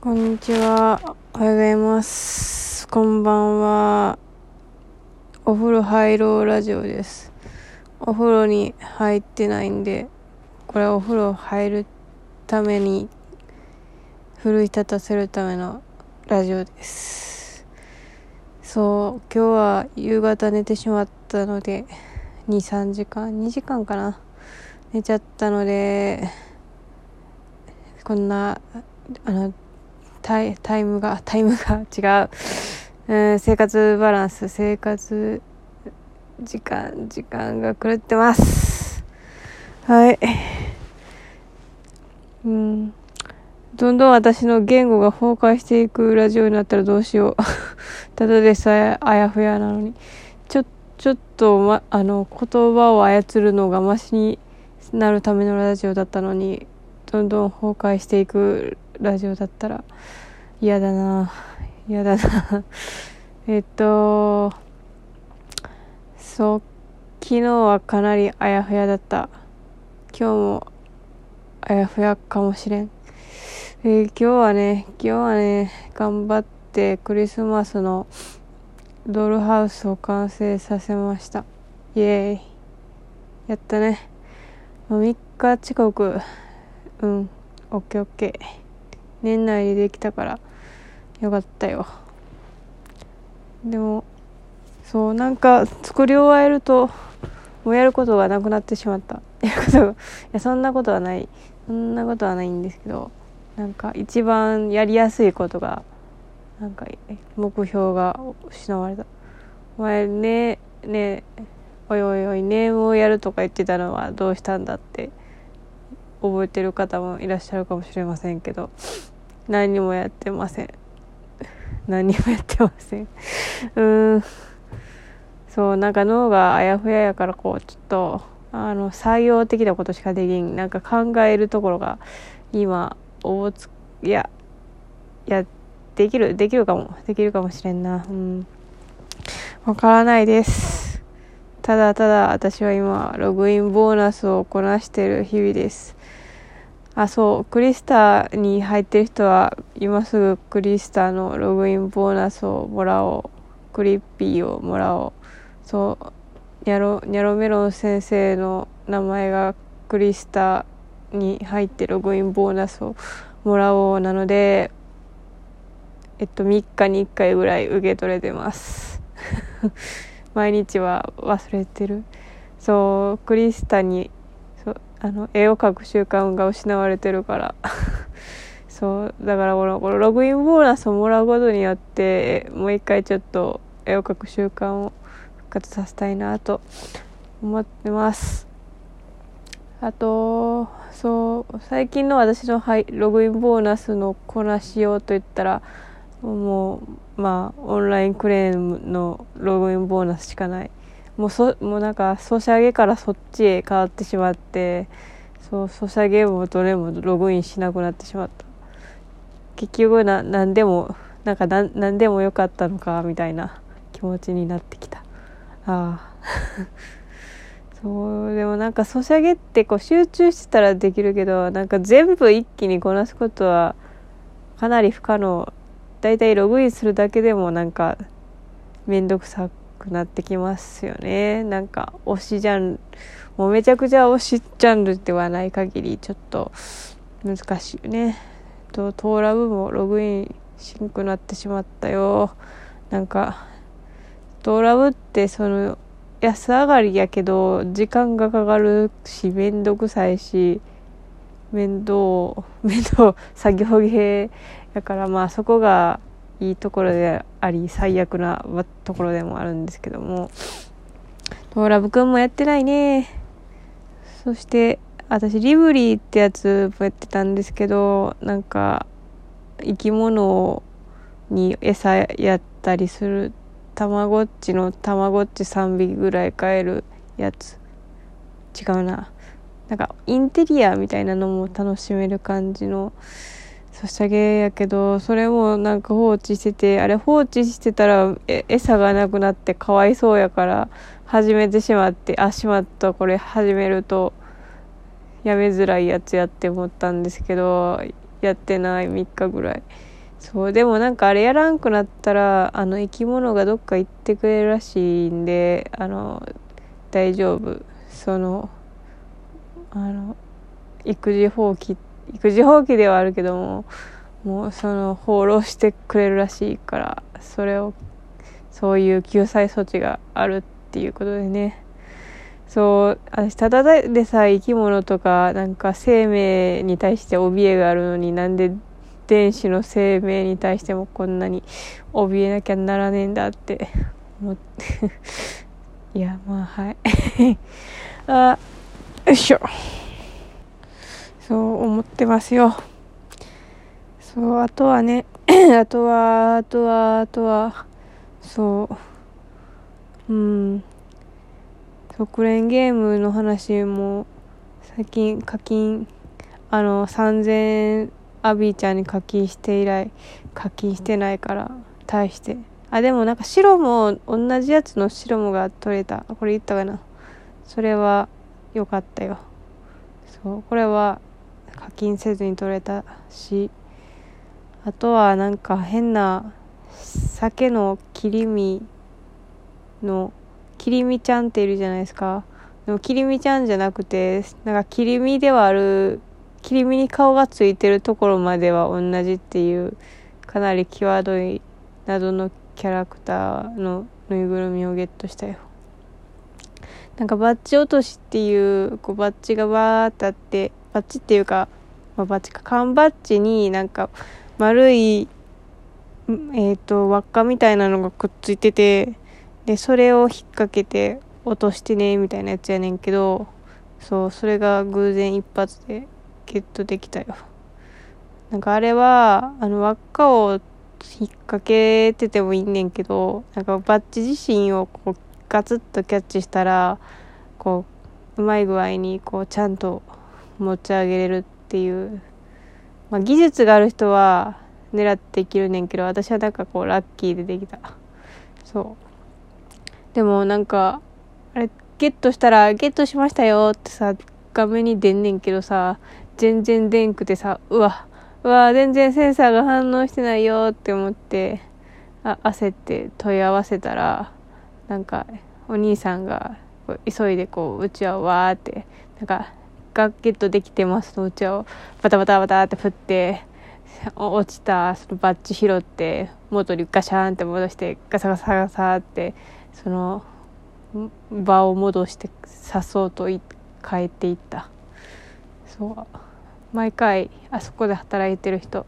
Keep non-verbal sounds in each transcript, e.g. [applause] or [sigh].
こんにちは。おはようございます。こんばんは。お風呂入ろうラジオです。お風呂に入ってないんで、これはお風呂入るために、奮い立たせるためのラジオです。そう、今日は夕方寝てしまったので、2、3時間、2時間かな。寝ちゃったので、こんな、あの、タイタイムが、タイムが違う。うん、生活バランス、生活時間、時間が狂ってます。はい。うん。どんどん私の言語が崩壊していくラジオになったらどうしよう。[laughs] ただでさえあやふやなのに。ちょ、ちょっと、ま、あの、言葉を操るのがマシになるためのラジオだったのに、どんどん崩壊していくラジオだったら嫌だな。嫌だな。[laughs] えっとそう昨日はかなりあやふやだった。今日もあやふやかもしれん、えー今日はね今日はね頑張ってクリスマスのドールハウスを完成させました。イエーイ。やったね。3日近くうん。オッケーオッケー。年内でできたからよかったよ。でもそうなんか作り終えるともうやることがなくなってしまった。やることがいやそんなことはない。そんなことはないんですけどなんか一番やりやすいことがなんか目標が失われた。お前ねねおいおいおいネームをやるとか言ってたのはどうしたんだって覚えてる方もいらっしゃるかもしれませんけど何もやってません。何もやってません。[laughs] うん。そうなんか脳があやふややからこうちょっとあの採用的なことしかできん。なんか考えるところが今大ついやいやできるできるかも。できるかもしれんな。うん。わからないです。ただただ私は今ログインボーナスをこなしてる日々です。あそうクリスタに入ってる人は今すぐクリスタのログインボーナスをもらおう。クリッピーをもらおう。そうニャロニャロメロン先生の名前がクリスタに入ってログインボーナスをもらおうなのでえっと3日に1回ぐらい受け取れてます。[laughs] 毎日は忘れてる。そうクリスタにあの絵を描く習慣が失われてるから。[laughs] そうだからこのこのログインボーナスをもらうことによってもう一回ちょっと絵を描く習慣を復活させたいなと思ってます。あとそう最近の私のログインボーナスのこなしようといったらもうまあオンラインクレームのログインボーナスしかない。もうそもうなんかソシャゲからそっちへ変わってしまってそうソシャゲもどれもログインしなくなってしまった。結局な何でもなんか何何でもよかったのかみたいな気持ちになってきた。ああ。[laughs] そうでもなんかソシャゲってこう集中してたらできるけどなんか全部一気にこなすことはかなり不可能。だいたいログインするだけでもなんかめんどくさくなってきますよね。なんか推しジャンルもうめちゃくちゃ推しジャンルではない限りちょっと難しいよね。とトーラブもログインしんくなってしまったよ。なんかトーラブってその安上がりやけど時間がかかるしめんどくさいし面倒面倒作業芸だからまあそこがいいところであり最悪なところでもあるんですけども。トーラブくんもやってないね。そして私リブリーってやつもやってたんですけどなんか生き物に餌やったりするたまごっちのたまごっち3匹ぐらい買えるやつ。違うな。なんかインテリアみたいなのも楽しめる感じのソシャゲやけどそれもなんか放置しててあれ放置してたらえ餌がなくなってかわいそうやから始めてしまってあしまったこれ始めるとやめづらいやつやって思ったんですけどやってない3日ぐらい。そうでもなんかあれやらんくなったらあの生き物がどっか行ってくれるらしいんであの大丈夫。そのあの育児放棄って育児放棄ではあるけどももうその放浪してくれるらしいからそれをそういう救済措置があるっていうことでね。そう私ただでさえ生き物とかなんか生命に対して怯えがあるのになんで電子の生命に対してもこんなに怯えなきゃならねえんだって思って。[laughs] いやまあはい。[laughs] あよいしょ。そう思ってますよ。そうあとはね [clears throat] あとはあとはあとはそう。うん。国連ゲームの話も最近課金あの3000アビーちゃんに課金して以来課金してないから対して。あでもなんか白も同じやつの白もが取れた。これ言ったかな。それは良かったよ。そう。これは課金せずに取れたしあとはなんか変な酒の切り身の切り身ちゃんっているじゃないですか。でも切り身ちゃんじゃなくてなんか切り身ではある切り身に顔がついてるところまでは同じっていうかなり際どい謎のキャラクターのぬいぐるみをゲットしたよ。なんかバッジ落としっていうこうバッジがバーってあってバッジっていうか、まあ、バッジか。缶バッジになんか丸いえっ、ー、と輪っかみたいなのがくっついててでそれを引っ掛けて落としてねみたいなやつやねんけどそうそれが偶然一発でゲットできたよ。なんかあれはあの輪っかを引っ掛けててもいいねんけどなんかバッジ自身をこうガツッとキャッチしたらこううまい具合にこうちゃんと持ち上げれるっていう、まあ、技術がある人は狙っていけるねんけど私はなんかこうラッキーでできた。そう。でもなんかあれゲットしたらゲットしましたよってさ画面に出んねんけどさ全然出んくてさうわうわ全然センサーが反応してないよって思ってあ焦って問い合わせたらなんかお兄さんが急いでこううちわをわーってなんかガゲットできてますのうちわを。バタバタバタって振って落ちたそのバッジ拾って元にガシャーンって戻してガサガサガサってその場を戻してさそうと変えていった。そう。毎回あそこで働いてる人。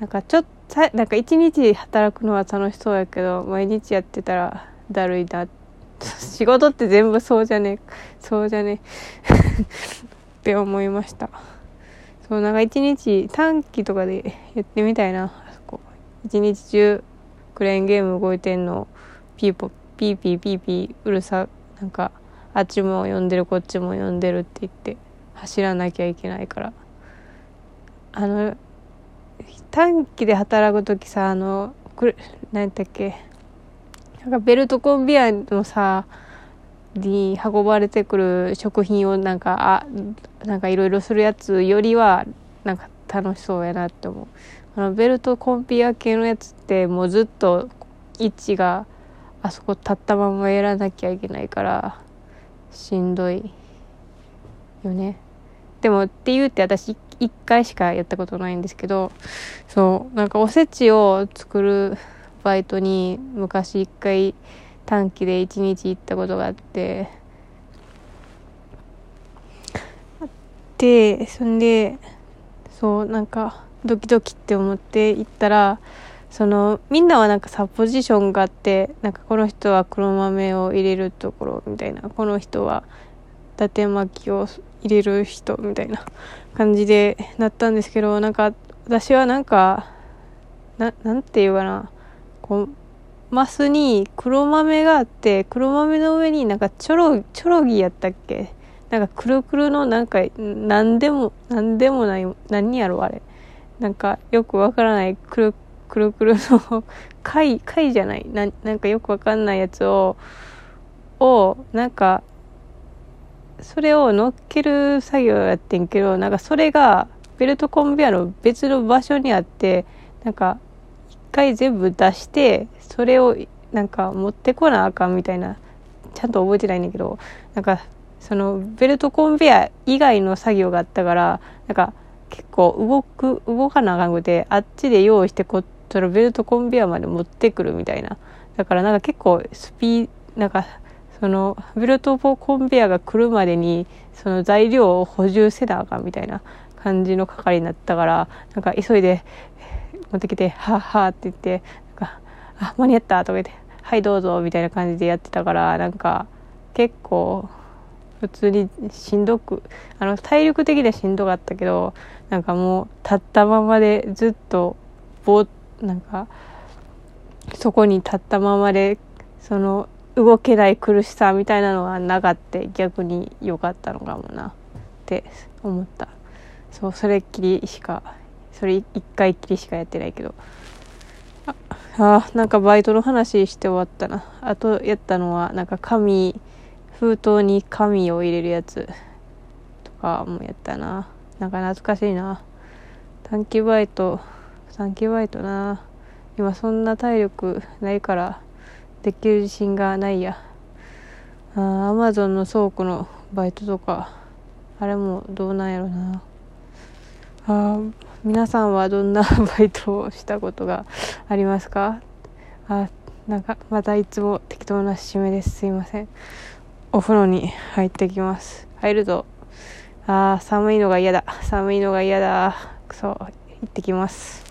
なんかちょっとなんか一日働くのは楽しそうやけど毎日やってたらだるいなって [laughs] 仕事って全部そうじゃねそうじゃね [laughs] って思いました。そうなんか一日短期とかでやってみたいなあそこ。一日中クレーンゲーム動いてんのピーポピーピーピーピーうるさなんかあっちも呼んでるこっちも呼んでるって言って走らなきゃいけないから。あの短期で働く時さあのくれ何だっけなんかベルトコンベヤのさに運ばれてくる食品をなんかあなんかいろいろするやつよりはなんか楽しそうやなって思う。あのベルトコンピア系のやつってもうずっと位置があそこ立ったままやらなきゃいけないからしんどいよね。でもって言うて私1回しかやったことないんですけどそうなんかおせちを作るバイトに昔1回短期で1日行ったことがあって。でそんでそうなんかドキドキって思って行ったらそのみんなはなんかさポジションがあってなんかこの人は黒豆を入れるところみたいなこの人は伊達巻きを入れる人みたいな感じでなったんですけどなんか私はなんかななんていうかな。こうマスに黒豆があって黒豆の上になんかチョロチョロギやったっけ？なんかくるくるのなんか何でも何でもない何やろあれ。なんかよくわからないくるくるくるの [laughs] 貝貝じゃない？ななんかよくわかんないやつををなんかそれを乗っける作業やってんけどなんかそれがベルトコンベヤの別の場所にあってなんか回全部出してそれをなんか持ってこなあかんみたいなちゃんと覚えてないんだけどなんかそのベルトコンベヤ以外の作業があったからなんか結構動く動かなあかんくてあっちで用意してこそのベルトコンベヤまで持ってくるみたいな。だからなんか結構スピーなんかそのベルトコンベヤが来るまでにその材料を補充せなあかんみたいな感じの係になったからなんか急いで持ってきて「はあは」って言ってなんか「あ間に合った」とか言って「はいどうぞ」みたいな感じでやってたからなんか結構普通にしんどくあの体力的にはしんどかったけどなんかもう立ったままでずっとぼなんかそこに立ったままでその動けない苦しさみたいなのがなかって逆に良かったのかもな。って思った。そうそれっきりしかそれ一回きりしかやってないけど。ああなんかバイトの話して終わったな。あとやったのはなんか紙封筒に紙を入れるやつとかもやったな。なんか懐かしいな。短期バイト短期バイトな。今そんな体力ないからできる自信がないや。あアマゾンの倉庫のバイトとかあれもどうなんやろな。あ皆さんはどんなバイトをしたことがありますか？あなんかまたいつも適当な締めです。すいません。お風呂に入ってきます。入るとあー寒いのが嫌だ。寒いのが嫌だ。くそ行ってきます。